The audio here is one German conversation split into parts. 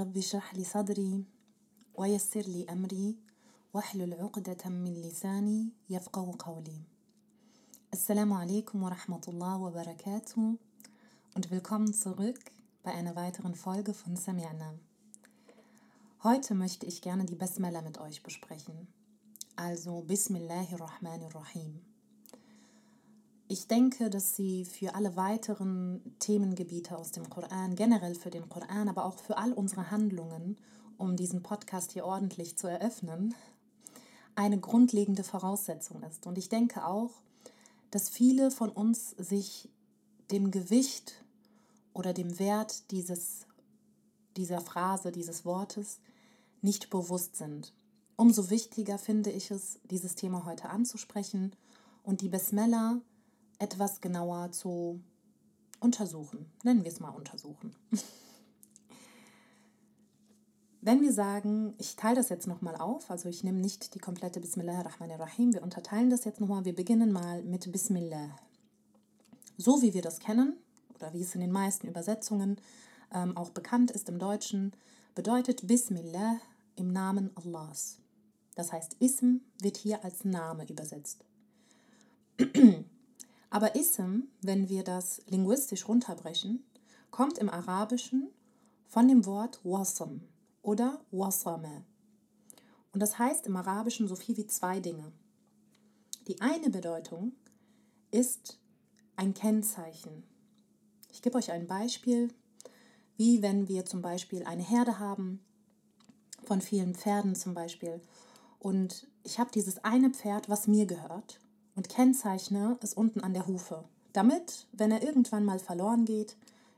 رب اشرح لي صدري ويسر لي أمري واحلل عقدة من لساني يفقه قولي. Assalamu alaikum wa rahmatullah wa barakatuh und willkommen zurück bei einer weiteren Folge von Sami'na. Heute möchte ich gerne die Basmala mit euch besprechen. Also Bismillahirrahmanirrahim. Ich denke, dass sie für alle weiteren Themengebiete aus dem Koran, generell für den Koran, aber auch für all unsere Handlungen, um diesen Podcast hier ordentlich zu eröffnen, eine grundlegende Voraussetzung ist. Und ich denke auch, dass viele von uns sich dem Gewicht oder dem Wert dieses, dieser Phrase, dieses Wortes nicht bewusst sind. Umso wichtiger finde ich es, dieses Thema heute anzusprechen und die Besmella etwas genauer zu untersuchen. Nennen wir es mal untersuchen. Wenn wir sagen, ich teile das jetzt nochmal auf, also ich nehme nicht die komplette Bismillah ar-Rahman ar-Rahim, wir unterteilen das jetzt nochmal, wir beginnen mal mit Bismillah. So wie wir das kennen, oder wie es in den meisten Übersetzungen ähm, auch bekannt ist im Deutschen, bedeutet Bismillah im Namen Allahs. Das heißt, Ism wird hier als Name übersetzt. Aber Ism, wenn wir das linguistisch runterbrechen, kommt im Arabischen von dem Wort Wasam oder Wasame. Und das heißt im Arabischen so viel wie zwei Dinge. Die eine Bedeutung ist ein Kennzeichen. Ich gebe euch ein Beispiel, wie wenn wir zum Beispiel eine Herde haben, von vielen Pferden zum Beispiel, und ich habe dieses eine Pferd, was mir gehört, und kennzeichne es unten an der Hufe, damit, wenn er irgendwann mal verloren geht,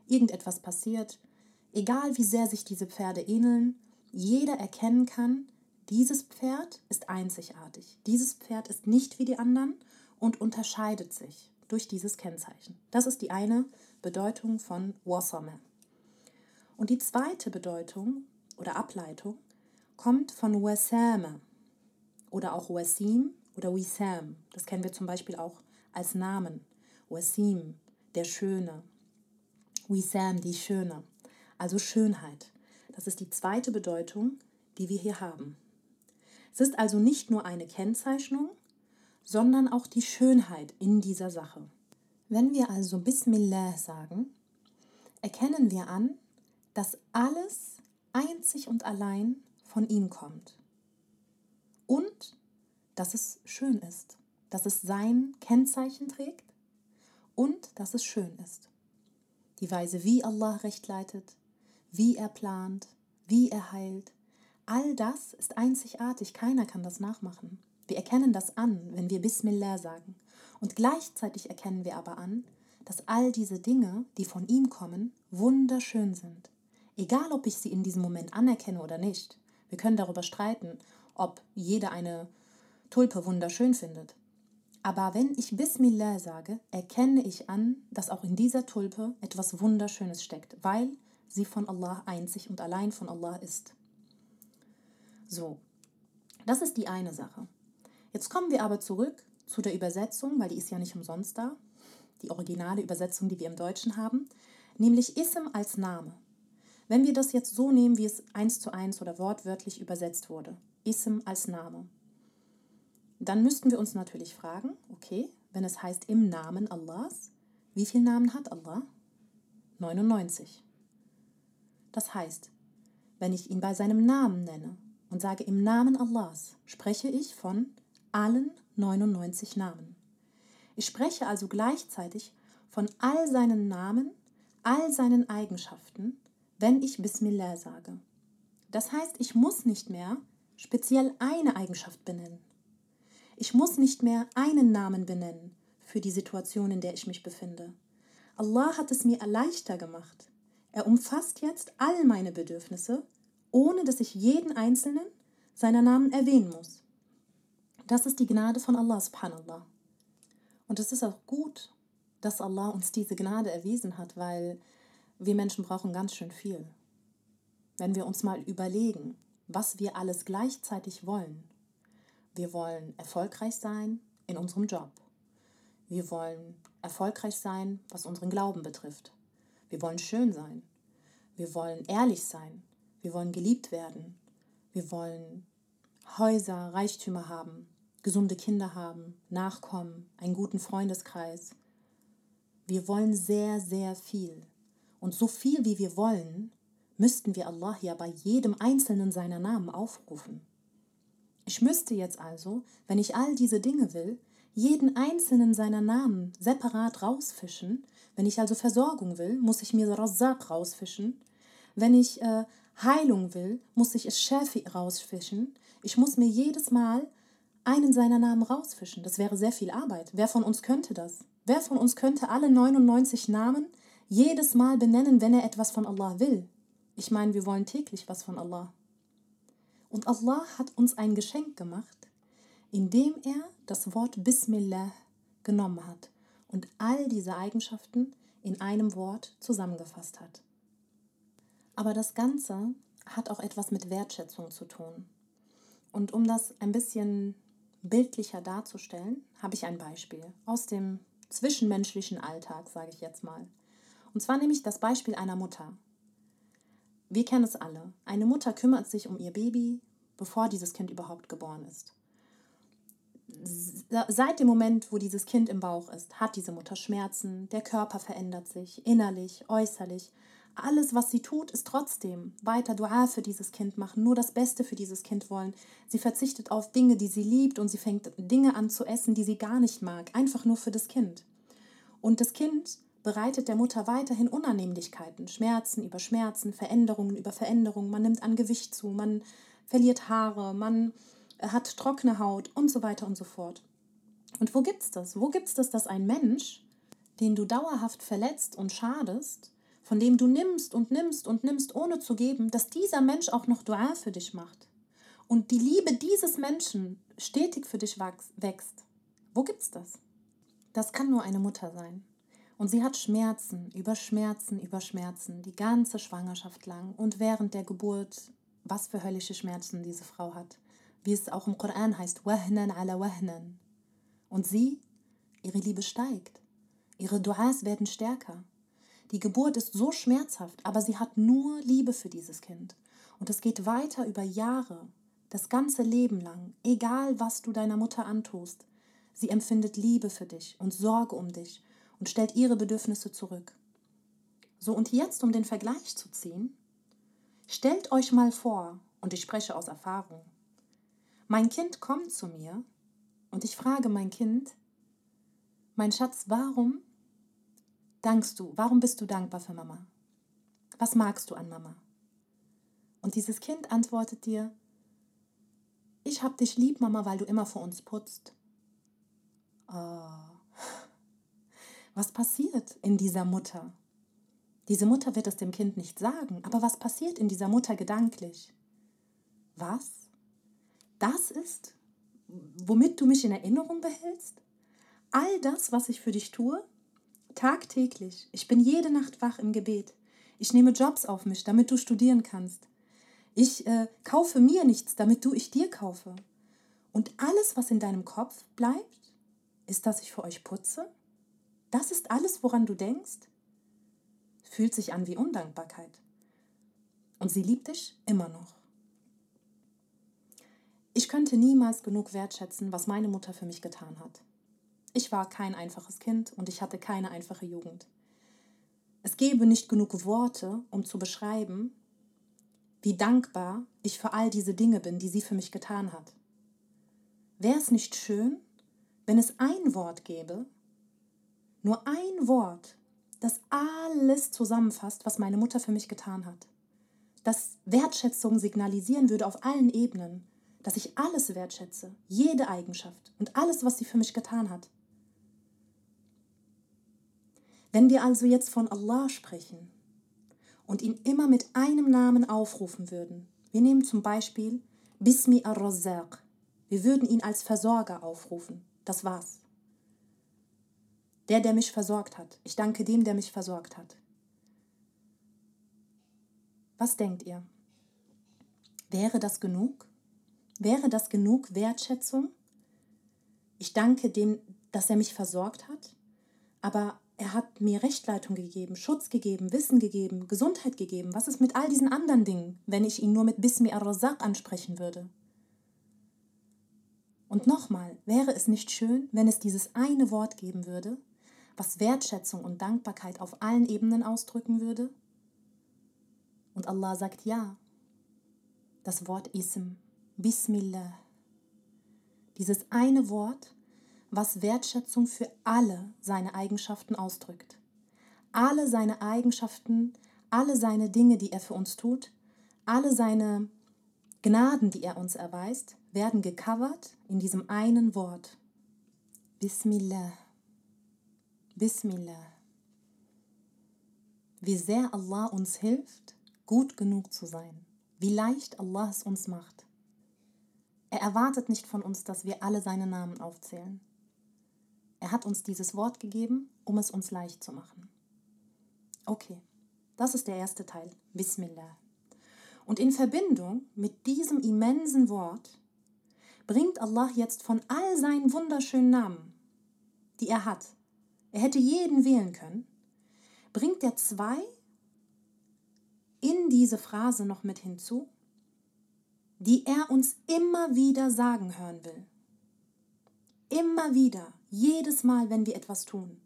irgendetwas passiert, egal wie sehr sich diese Pferde ähneln, jeder erkennen kann, dieses Pferd ist einzigartig. Dieses Pferd ist nicht wie die anderen und unterscheidet sich durch dieses Kennzeichen. Das ist die eine Bedeutung von Wasame. Und die zweite Bedeutung oder Ableitung kommt von Wasame oder auch Wasim oder Wisam. Das kennen wir zum Beispiel auch als Namen. Wasim, der Schöne. Wisam, die Schöne. Also Schönheit. Das ist die zweite Bedeutung, die wir hier haben. Es ist also nicht nur eine Kennzeichnung, sondern auch die Schönheit in dieser Sache. Wenn wir also Bismillah sagen, erkennen wir an, dass alles einzig und allein von ihm kommt. Und dass es schön ist, dass es sein Kennzeichen trägt und dass es schön ist. Die Weise, wie Allah recht leitet, wie er plant, wie er heilt, all das ist einzigartig, keiner kann das nachmachen. Wir erkennen das an, wenn wir Bismillah sagen. Und gleichzeitig erkennen wir aber an, dass all diese Dinge, die von ihm kommen, wunderschön sind. Egal, ob ich sie in diesem Moment anerkenne oder nicht. Wir können darüber streiten, ob jeder eine Tulpe wunderschön findet. Aber wenn ich Bismillah sage, erkenne ich an, dass auch in dieser Tulpe etwas Wunderschönes steckt, weil sie von Allah einzig und allein von Allah ist. So, das ist die eine Sache. Jetzt kommen wir aber zurück zu der Übersetzung, weil die ist ja nicht umsonst da, die originale Übersetzung, die wir im Deutschen haben, nämlich Ism als Name. Wenn wir das jetzt so nehmen, wie es eins zu eins oder wortwörtlich übersetzt wurde, Ism als Name, dann müssten wir uns natürlich fragen, okay, wenn es heißt im Namen Allahs, wie viele Namen hat Allah? 99. Das heißt, wenn ich ihn bei seinem Namen nenne und sage im Namen Allahs, spreche ich von allen 99 Namen. Ich spreche also gleichzeitig von all seinen Namen, all seinen Eigenschaften, wenn ich Bismillah sage. Das heißt, ich muss nicht mehr speziell eine Eigenschaft benennen. Ich muss nicht mehr einen Namen benennen für die Situation, in der ich mich befinde. Allah hat es mir leichter gemacht, er umfasst jetzt all meine Bedürfnisse, ohne dass ich jeden einzelnen seiner Namen erwähnen muss. Das ist die Gnade von Allah subhanallah. Und es ist auch gut, dass Allah uns diese Gnade erwiesen hat, weil wir Menschen brauchen ganz schön viel. Wenn wir uns mal überlegen, was wir alles gleichzeitig wollen. Wir wollen erfolgreich sein in unserem Job. Wir wollen erfolgreich sein, was unseren Glauben betrifft. Wir wollen schön sein. Wir wollen ehrlich sein. Wir wollen geliebt werden. Wir wollen Häuser, Reichtümer haben, gesunde Kinder haben, Nachkommen, einen guten Freundeskreis. Wir wollen sehr, sehr viel. Und so viel wie wir wollen, müssten wir Allah ja bei jedem einzelnen seiner Namen aufrufen. Ich müsste jetzt also, wenn ich all diese Dinge will, jeden einzelnen seiner Namen separat rausfischen. Wenn ich also Versorgung will, muss ich mir Razak rausfischen. Wenn ich äh, Heilung will, muss ich es Shafi rausfischen. Ich muss mir jedes Mal einen seiner Namen rausfischen. Das wäre sehr viel Arbeit. Wer von uns könnte das? Wer von uns könnte alle 99 Namen jedes Mal benennen, wenn er etwas von Allah will? Ich meine, wir wollen täglich was von Allah. Und Allah hat uns ein Geschenk gemacht, indem er das Wort Bismillah genommen hat und all diese Eigenschaften in einem Wort zusammengefasst hat. Aber das Ganze hat auch etwas mit Wertschätzung zu tun. Und um das ein bisschen bildlicher darzustellen, habe ich ein Beispiel aus dem zwischenmenschlichen Alltag, sage ich jetzt mal. Und zwar nehme ich das Beispiel einer Mutter. Wir kennen es alle. Eine Mutter kümmert sich um ihr Baby, bevor dieses Kind überhaupt geboren ist. Seit dem Moment, wo dieses Kind im Bauch ist, hat diese Mutter Schmerzen, der Körper verändert sich, innerlich, äußerlich. Alles, was sie tut, ist trotzdem weiter Dua für dieses Kind machen, nur das Beste für dieses Kind wollen. Sie verzichtet auf Dinge, die sie liebt und sie fängt Dinge an zu essen, die sie gar nicht mag, einfach nur für das Kind. Und das Kind bereitet der Mutter weiterhin Unannehmlichkeiten, Schmerzen über Schmerzen, Veränderungen über Veränderungen. Man nimmt an Gewicht zu, man verliert Haare, man äh, hat trockene Haut und so weiter und so fort. Und wo gibt's das? Wo gibt's das, dass ein Mensch, den du dauerhaft verletzt und schadest, von dem du nimmst und nimmst und nimmst, ohne zu geben, dass dieser Mensch auch noch Dua für dich macht und die Liebe dieses Menschen stetig für dich wächst? Wo gibt's das? Das kann nur eine Mutter sein. Und sie hat Schmerzen über Schmerzen über Schmerzen die ganze Schwangerschaft lang und während der Geburt, was für höllische Schmerzen diese Frau hat. Wie es auch im Koran heißt, wahnan ala wahnan. Und sie, ihre Liebe steigt. Ihre Duas werden stärker. Die Geburt ist so schmerzhaft, aber sie hat nur Liebe für dieses Kind. Und es geht weiter über Jahre, das ganze Leben lang, egal was du deiner Mutter antust. Sie empfindet Liebe für dich und Sorge um dich und stellt ihre Bedürfnisse zurück. So, und jetzt, um den Vergleich zu ziehen, stellt euch mal vor, und ich spreche aus Erfahrung, mein Kind kommt zu mir und ich frage mein Kind, mein Schatz, warum dankst du, warum bist du dankbar für Mama? Was magst du an Mama? Und dieses Kind antwortet dir, ich hab dich lieb, Mama, weil du immer für uns putzt. Oh. Was passiert in dieser Mutter? Diese Mutter wird es dem Kind nicht sagen, aber was passiert in dieser Mutter gedanklich? Was? Das ist, womit du mich in Erinnerung behältst? All das, was ich für dich tue? Tagtäglich. Ich bin jede Nacht wach im Gebet. Ich nehme Jobs auf mich, damit du studieren kannst. Ich äh, kaufe mir nichts, damit du ich dir kaufe. Und alles, was in deinem Kopf bleibt, ist, dass ich für euch putze, das ist alles, woran du denkst? Fühlt sich an wie Undankbarkeit. Und sie liebt dich immer noch. Ich könnte niemals genug wertschätzen, was meine Mutter für mich getan hat. Ich war kein einfaches Kind und ich hatte keine einfache Jugend. Es gäbe nicht genug Worte, um zu beschreiben, wie dankbar ich für all diese Dinge bin, die sie für mich getan hat. Wäre es nicht schön, wenn es ein Wort gäbe, nur ein Wort, das alles zusammenfasst, was meine Mutter für mich getan hat. Das Wertschätzung signalisieren würde auf allen Ebenen, dass ich alles wertschätze, jede Eigenschaft und alles, was sie für mich getan hat. Wenn wir also jetzt von Allah sprechen und ihn immer mit einem Namen aufrufen würden, wir nehmen zum Beispiel Bismi ar-Razzaq, wir würden ihn als Versorger aufrufen, das war's. Der, der mich versorgt hat. Ich danke dem, der mich versorgt hat. Was denkt ihr? Wäre das genug? Wäre das genug Wertschätzung? Ich danke dem, dass er mich versorgt hat, aber er hat mir Rechtleitung gegeben, Schutz gegeben, Wissen gegeben, Gesundheit gegeben. Was ist mit all diesen anderen Dingen, wenn ich ihn nur mit Bismi ar-Razak ansprechen würde? Und nochmal, wäre es nicht schön, wenn es dieses eine Wort geben würde, was Wertschätzung und Dankbarkeit auf allen Ebenen ausdrücken würde? Und Allah sagt ja. Das Wort Ism, Bismillah. Dieses eine Wort, was Wertschätzung für alle seine Eigenschaften ausdrückt. Alle seine Eigenschaften, alle seine Dinge, die er für uns tut, alle seine Gnaden, die er uns erweist, werden gecovert in diesem einen Wort. Bismillah. Bismillah. Wie sehr Allah uns hilft, gut genug zu sein. Wie leicht Allah es uns macht. Er erwartet nicht von uns, dass wir alle seine Namen aufzählen. Er hat uns dieses Wort gegeben, um es uns leicht zu machen. Okay, das ist der erste Teil. Bismillah. Und in Verbindung mit diesem immensen Wort bringt Allah jetzt von all seinen wunderschönen Namen, die er hat, er hätte jeden wählen können, bringt er zwei in diese Phrase noch mit hinzu, die er uns immer wieder sagen hören will. Immer wieder, jedes Mal, wenn wir etwas tun,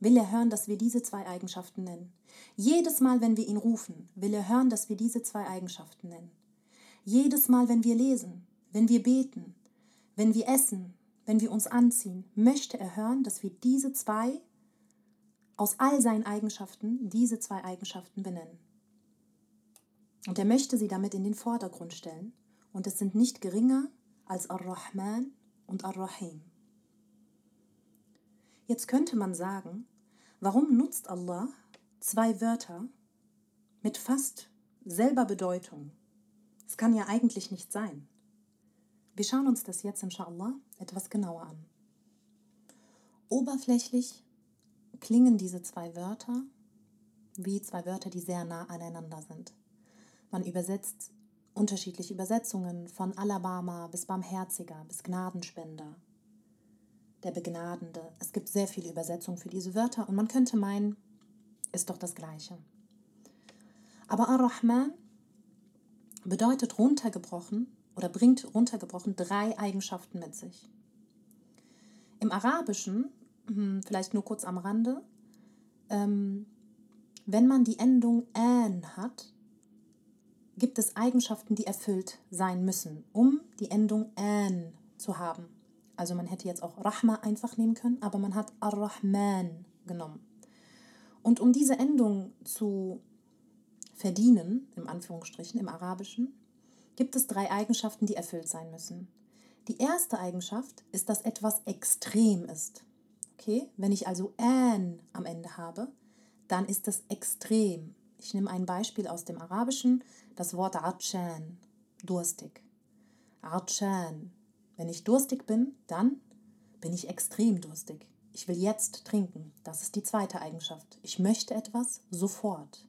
will er hören, dass wir diese zwei Eigenschaften nennen. Jedes Mal, wenn wir ihn rufen, will er hören, dass wir diese zwei Eigenschaften nennen. Jedes Mal, wenn wir lesen, wenn wir beten, wenn wir essen, wenn wir uns anziehen, möchte er hören, dass wir diese zwei, aus all seinen Eigenschaften, diese zwei Eigenschaften benennen. Und er möchte sie damit in den Vordergrund stellen. Und es sind nicht geringer als Ar-Rahman und Ar-Rahim. Jetzt könnte man sagen, warum nutzt Allah zwei Wörter mit fast selber Bedeutung? Es kann ja eigentlich nicht sein. Wir schauen uns das jetzt inshallah etwas genauer an. Oberflächlich klingen diese zwei Wörter wie zwei Wörter, die sehr nah aneinander sind. Man übersetzt unterschiedliche Übersetzungen von Alabama bis Barmherziger bis Gnadenspender der Begnadende. Es gibt sehr viele Übersetzungen für diese Wörter und man könnte meinen, ist doch das Gleiche. Aber Ar-Rahman bedeutet runtergebrochen oder bringt runtergebrochen drei Eigenschaften mit sich. Im Arabischen, vielleicht nur kurz am Rande, ähm, wenn man die Endung an hat, gibt es Eigenschaften, die erfüllt sein müssen, um die Endung an zu haben. Also man hätte jetzt auch Rahma einfach nehmen können, aber man hat Ar-Rahman genommen. Und um diese Endung zu verdienen, im Anführungsstrichen, im Arabischen, gibt es drei Eigenschaften, die erfüllt sein müssen. Die erste Eigenschaft ist, dass etwas extrem ist. Okay, wenn ich also an am Ende habe, dann ist das extrem. Ich nehme ein Beispiel aus dem Arabischen, das Wort Atshan, durstig. Atshan, wenn ich durstig bin, dann bin ich extrem durstig. Ich will jetzt trinken. Das ist die zweite Eigenschaft. Ich möchte etwas sofort.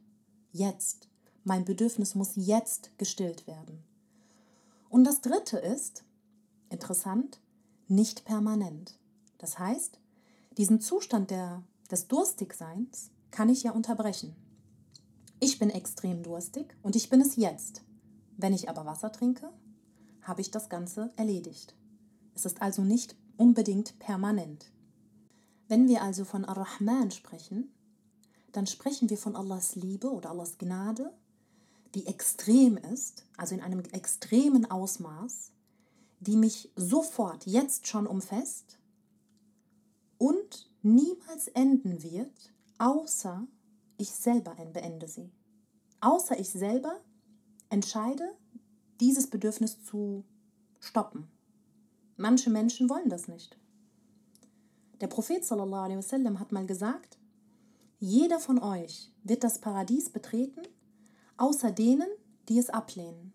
Jetzt. Mein Bedürfnis muss jetzt gestillt werden. Und das dritte ist, interessant, nicht permanent. Das heißt, diesen Zustand der, des Durstigseins kann ich ja unterbrechen. Ich bin extrem durstig und ich bin es jetzt. Wenn ich aber Wasser trinke, habe ich das Ganze erledigt. Es ist also nicht unbedingt permanent. Wenn wir also von Ar-Rahman sprechen, dann sprechen wir von Allahs Liebe oder Allahs Gnade, die extrem ist, also in einem extremen Ausmaß, die mich sofort jetzt schon umfasst und niemals enden wird, außer ich selber beende sie. Außer ich selber entscheide, dieses Bedürfnis zu stoppen, Manche Menschen wollen das nicht. Der Prophet wasallam hat mal gesagt, jeder von euch wird das Paradies betreten, außer denen, die es ablehnen.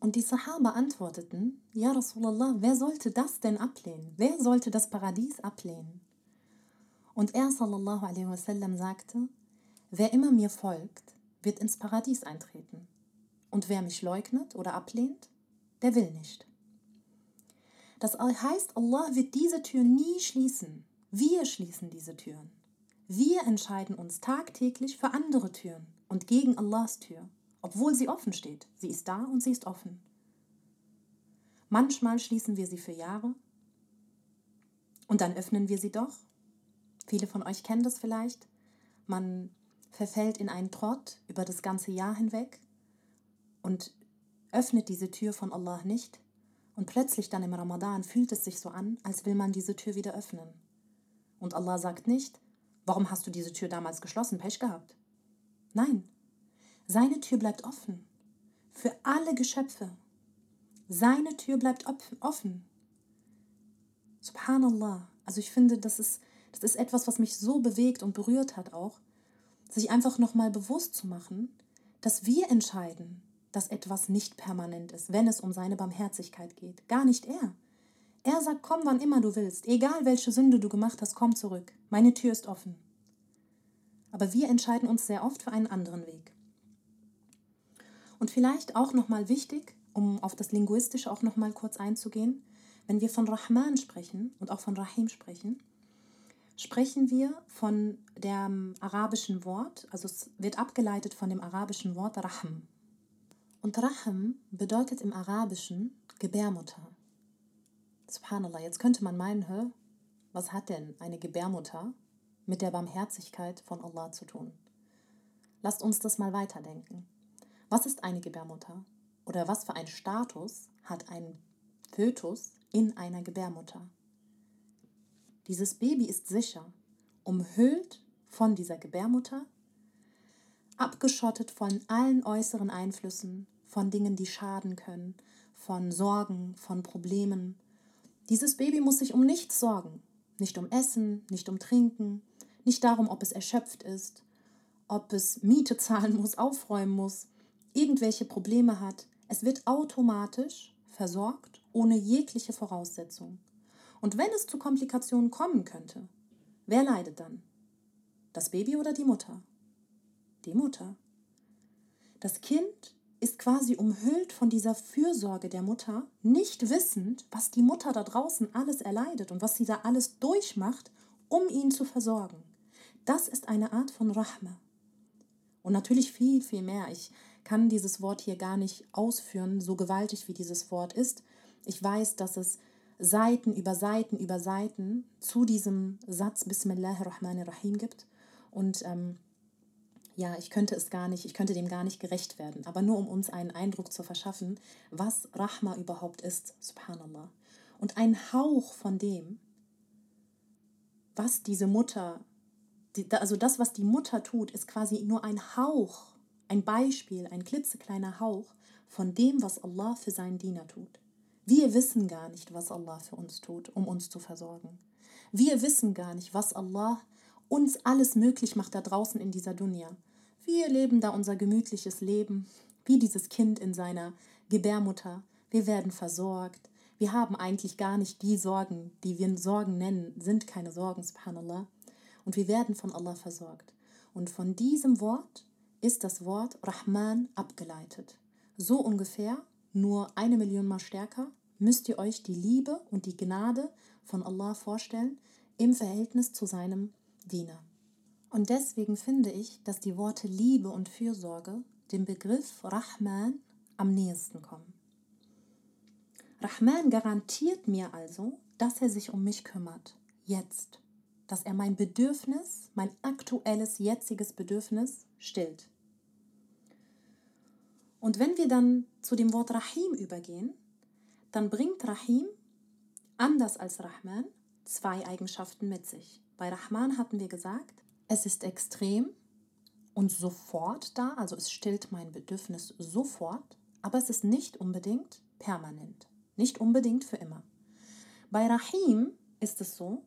Und die Sahaba antworteten, Ja Rasulallah, wer sollte das denn ablehnen? Wer sollte das Paradies ablehnen? Und er sallallahu alaihi wasallam sagte, wer immer mir folgt, wird ins Paradies eintreten. Und wer mich leugnet oder ablehnt, der will nicht. Das heißt, Allah wird diese Tür nie schließen. Wir schließen diese Türen. Wir entscheiden uns tagtäglich für andere Türen und gegen Allahs Tür, obwohl sie offen steht. Sie ist da und sie ist offen. Manchmal schließen wir sie für Jahre und dann öffnen wir sie doch. Viele von euch kennen das vielleicht. Man verfällt in einen Trott über das ganze Jahr hinweg und öffnet diese Tür von Allah nicht. Und plötzlich dann im Ramadan fühlt es sich so an, als will man diese Tür wieder öffnen. Und Allah sagt nicht, warum hast du diese Tür damals geschlossen, Pech gehabt? Nein, seine Tür bleibt offen. Für alle Geschöpfe. Seine Tür bleibt offen. Subhanallah. Also ich finde, das ist, das ist etwas, was mich so bewegt und berührt hat auch, sich einfach nochmal bewusst zu machen, dass wir entscheiden, dass etwas nicht permanent ist, wenn es um seine Barmherzigkeit geht. Gar nicht er. Er sagt, komm, wann immer du willst. Egal welche Sünde du gemacht hast, komm zurück. Meine Tür ist offen. Aber wir entscheiden uns sehr oft für einen anderen Weg. Und vielleicht auch nochmal wichtig, um auf das Linguistische auch nochmal kurz einzugehen, wenn wir von Rahman sprechen und auch von Rahim sprechen, sprechen wir von dem arabischen Wort, also es wird abgeleitet von dem arabischen Wort Rahm. Und Rahm bedeutet im Arabischen Gebärmutter. Subhanallah, jetzt könnte man meinen, hä, was hat denn eine Gebärmutter mit der Barmherzigkeit von Allah zu tun? Lasst uns das mal weiterdenken. Was ist eine Gebärmutter? Oder was für ein Status hat ein Fötus in einer Gebärmutter. Dieses Baby ist sicher, umhüllt von dieser Gebärmutter, abgeschottet von allen äußeren Einflüssen, von Dingen, die schaden können, von Sorgen, von Problemen. Dieses Baby muss sich um nichts sorgen, nicht um Essen, nicht um Trinken, nicht darum, ob es erschöpft ist, ob es Miete zahlen muss, aufräumen muss, irgendwelche Probleme hat. Es wird automatisch versorgt, ohne jegliche Voraussetzung. Und wenn es zu Komplikationen kommen könnte, wer leidet dann? Das Baby oder die Mutter? Die Mutter. Das Kind ist quasi umhüllt von dieser Fürsorge der Mutter, nicht wissend, was die Mutter da draußen alles erleidet und was sie da alles durchmacht, um ihn zu versorgen. Das ist eine Art von Rahma. Und natürlich viel, viel mehr. Ich kann dieses Wort hier gar nicht ausführen, so gewaltig wie dieses Wort ist. Ich weiß, dass es Seiten über Seiten über Seiten zu diesem Satz Bismillahirrahmanirrahim gibt. Und ähm, ja, ich könnte es gar nicht, ich könnte dem gar nicht gerecht werden. Aber nur um uns einen Eindruck zu verschaffen, was Rahma überhaupt ist, subhanallah. Und ein Hauch von dem, was diese Mutter, also das, was die Mutter tut, ist quasi nur ein Hauch ein Beispiel, ein klitzekleiner Hauch von dem, was Allah für seinen Diener tut. Wir wissen gar nicht, was Allah für uns tut, um uns zu versorgen. Wir wissen gar nicht, was Allah uns alles möglich macht da draußen in dieser Dunya. Wir leben da unser gemütliches Leben, wie dieses Kind in seiner Gebärmutter. Wir werden versorgt. Wir haben eigentlich gar nicht die Sorgen, die wir Sorgen nennen, sind keine Sorgen, subhanallah. Und wir werden von Allah versorgt. Und von diesem Wort ist das Wort Rahman abgeleitet. So ungefähr, nur eine Million Mal stärker, müsst ihr euch die Liebe und die Gnade von Allah vorstellen im Verhältnis zu seinem Diener. Und deswegen finde ich, dass die Worte Liebe und Fürsorge dem Begriff Rahman am nächsten kommen. Rahman garantiert mir also, dass er sich um mich kümmert. Jetzt. Dass er mein Bedürfnis, mein aktuelles, jetziges Bedürfnis stillt. Und wenn wir dann zu dem Wort Rahim übergehen, dann bringt Rahim, anders als Rahman, zwei Eigenschaften mit sich. Bei Rahman hatten wir gesagt, es ist extrem und sofort da, also es stillt mein Bedürfnis sofort, aber es ist nicht unbedingt permanent, nicht unbedingt für immer. Bei Rahim ist es so,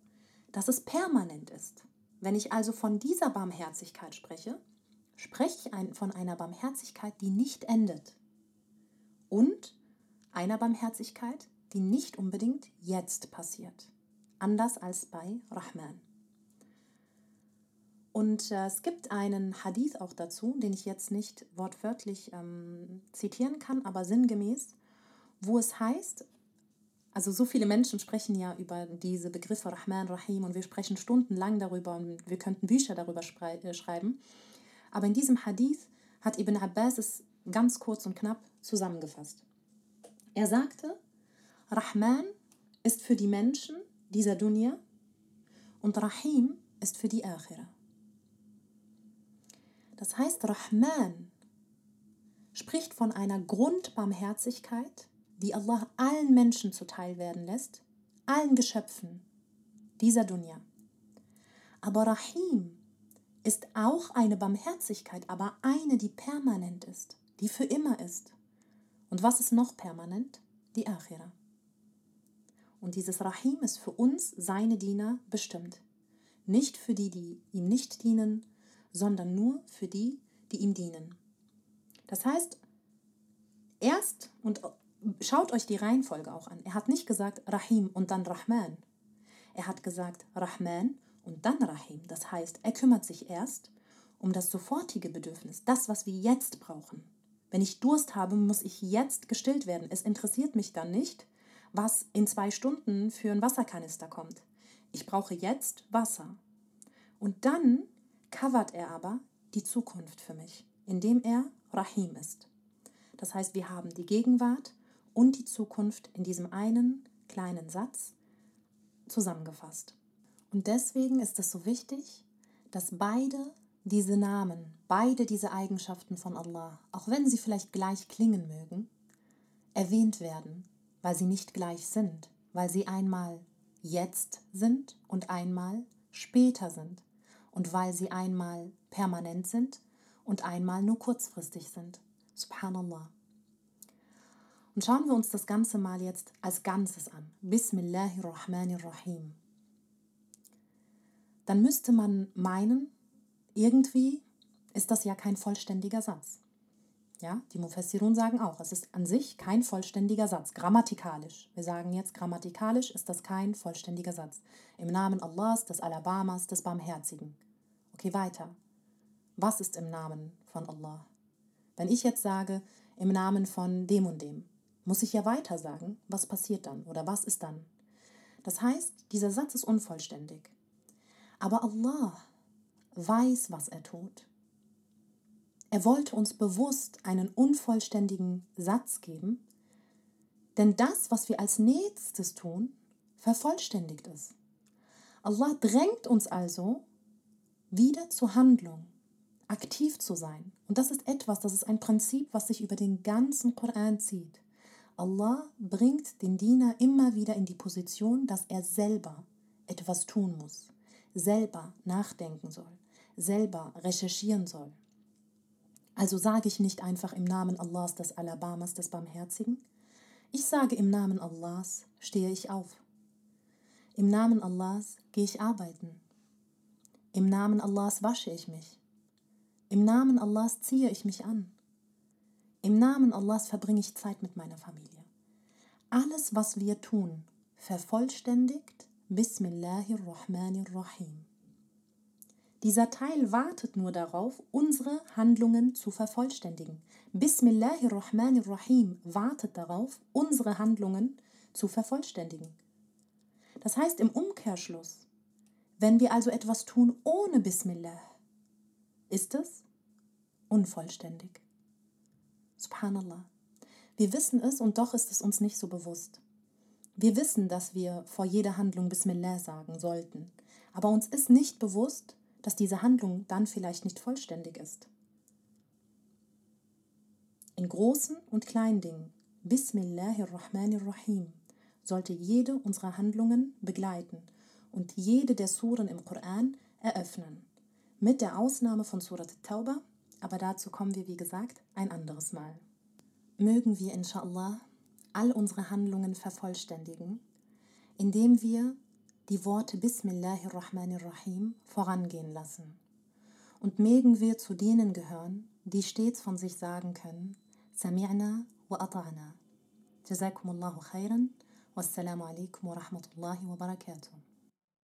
dass es permanent ist. Wenn ich also von dieser Barmherzigkeit spreche, spreche ich von einer Barmherzigkeit, die nicht endet. Und einer Barmherzigkeit, die nicht unbedingt jetzt passiert. Anders als bei Rahman. Und äh, es gibt einen Hadith auch dazu, den ich jetzt nicht wortwörtlich ähm, zitieren kann, aber sinngemäß, wo es heißt, also so viele Menschen sprechen ja über diese Begriffe Rahman, Rahim und wir sprechen stundenlang darüber und wir könnten Bücher darüber äh, schreiben. Aber in diesem Hadith hat Ibn Abbas es ganz kurz und knapp zusammengefasst. Er sagte, Rahman ist für die Menschen dieser Dunya und Rahim ist für die Akhira. Das heißt, Rahman spricht von einer Grundbarmherzigkeit, die Allah allen Menschen zuteil werden lässt, allen Geschöpfen dieser Dunya. Aber Rahim ist auch eine Barmherzigkeit, aber eine, die permanent ist, die für immer ist. Und was ist noch permanent? Die Akhira. Und dieses Rahim ist für uns, seine Diener, bestimmt. Nicht für die, die ihm nicht dienen, sondern nur für die, die ihm dienen. Das heißt, erst, und schaut euch die Reihenfolge auch an, er hat nicht gesagt Rahim und dann Rahman. Er hat gesagt Rahman und dann Rahim. Das heißt, er kümmert sich erst um das sofortige Bedürfnis, das, was wir jetzt brauchen. Wenn ich Durst habe, muss ich jetzt gestillt werden. Es interessiert mich dann nicht, was in zwei Stunden für ein Wasserkanister kommt. Ich brauche jetzt Wasser. Und dann covert er aber die Zukunft für mich, indem er Rahim ist. Das heißt, wir haben die Gegenwart und die Zukunft in diesem einen kleinen Satz zusammengefasst. Und deswegen ist es so wichtig, dass beide diese Namen, beide diese Eigenschaften von Allah, auch wenn sie vielleicht gleich klingen mögen, erwähnt werden, weil sie nicht gleich sind, weil sie einmal jetzt sind und einmal später sind und weil sie einmal permanent sind und einmal nur kurzfristig sind. Subhanallah. Und schauen wir uns das Ganze mal jetzt als Ganzes an. Bismillahirrahmanirrahim dann müsste man meinen, irgendwie ist das ja kein vollständiger Satz. Ja, die Mufassirun sagen auch, es ist an sich kein vollständiger Satz, grammatikalisch. Wir sagen jetzt, grammatikalisch ist das kein vollständiger Satz. Im Namen Allahs, des Alabamas, des Barmherzigen. Okay, weiter. Was ist im Namen von Allah? Wenn ich jetzt sage, im Namen von dem und dem, muss ich ja weiter sagen, was passiert dann oder was ist dann. Das heißt, dieser Satz ist unvollständig. Aber Allah weiß, was er tut. Er wollte uns bewusst einen unvollständigen Satz geben, denn das, was wir als nächstes tun, vervollständigt es. Allah drängt uns also wieder zur Handlung, aktiv zu sein. Und das ist etwas, das ist ein Prinzip, was sich über den ganzen Koran zieht. Allah bringt den Diener immer wieder in die Position, dass er selber etwas tun muss selber nachdenken soll, selber recherchieren soll. Also sage ich nicht einfach im Namen Allahs des Alabamas des Barmherzigen. Ich sage im Namen Allahs stehe ich auf. Im Namen Allahs gehe ich arbeiten. Im Namen Allahs wasche ich mich. Im Namen Allahs ziehe ich mich an. Im Namen Allahs verbringe ich Zeit mit meiner Familie. Alles, was wir tun, vervollständigt Bismillahirrahmanirrahim. Dieser Teil wartet nur darauf, unsere Handlungen zu vervollständigen. Bismillahirrahmanirrahim wartet darauf, unsere Handlungen zu vervollständigen. Das heißt im Umkehrschluss, wenn wir also etwas tun ohne Bismillah, ist es unvollständig. Subhanallah. Wir wissen es und doch ist es uns nicht so bewusst. Wir wissen, dass wir vor jeder Handlung Bismillah sagen sollten, aber uns ist nicht bewusst, dass diese Handlung dann vielleicht nicht vollständig ist. In großen und kleinen Dingen, Bismillahirrahmanirrahim, sollte jede unserer Handlungen begleiten und jede der Suren im Koran eröffnen, mit der Ausnahme von Surat Tauba, aber dazu kommen wir, wie gesagt, ein anderes Mal. Mögen wir, inshallah, all unsere Handlungen vervollständigen, indem wir die Worte Bismillahirrahmanirrahim vorangehen lassen. Und mögen wir zu denen gehören, die stets von sich sagen können, Sami'na wa ata'na. Jazakumullahu khairan. Wassalamu alaikum wa rahmatullahi wa barakatuh.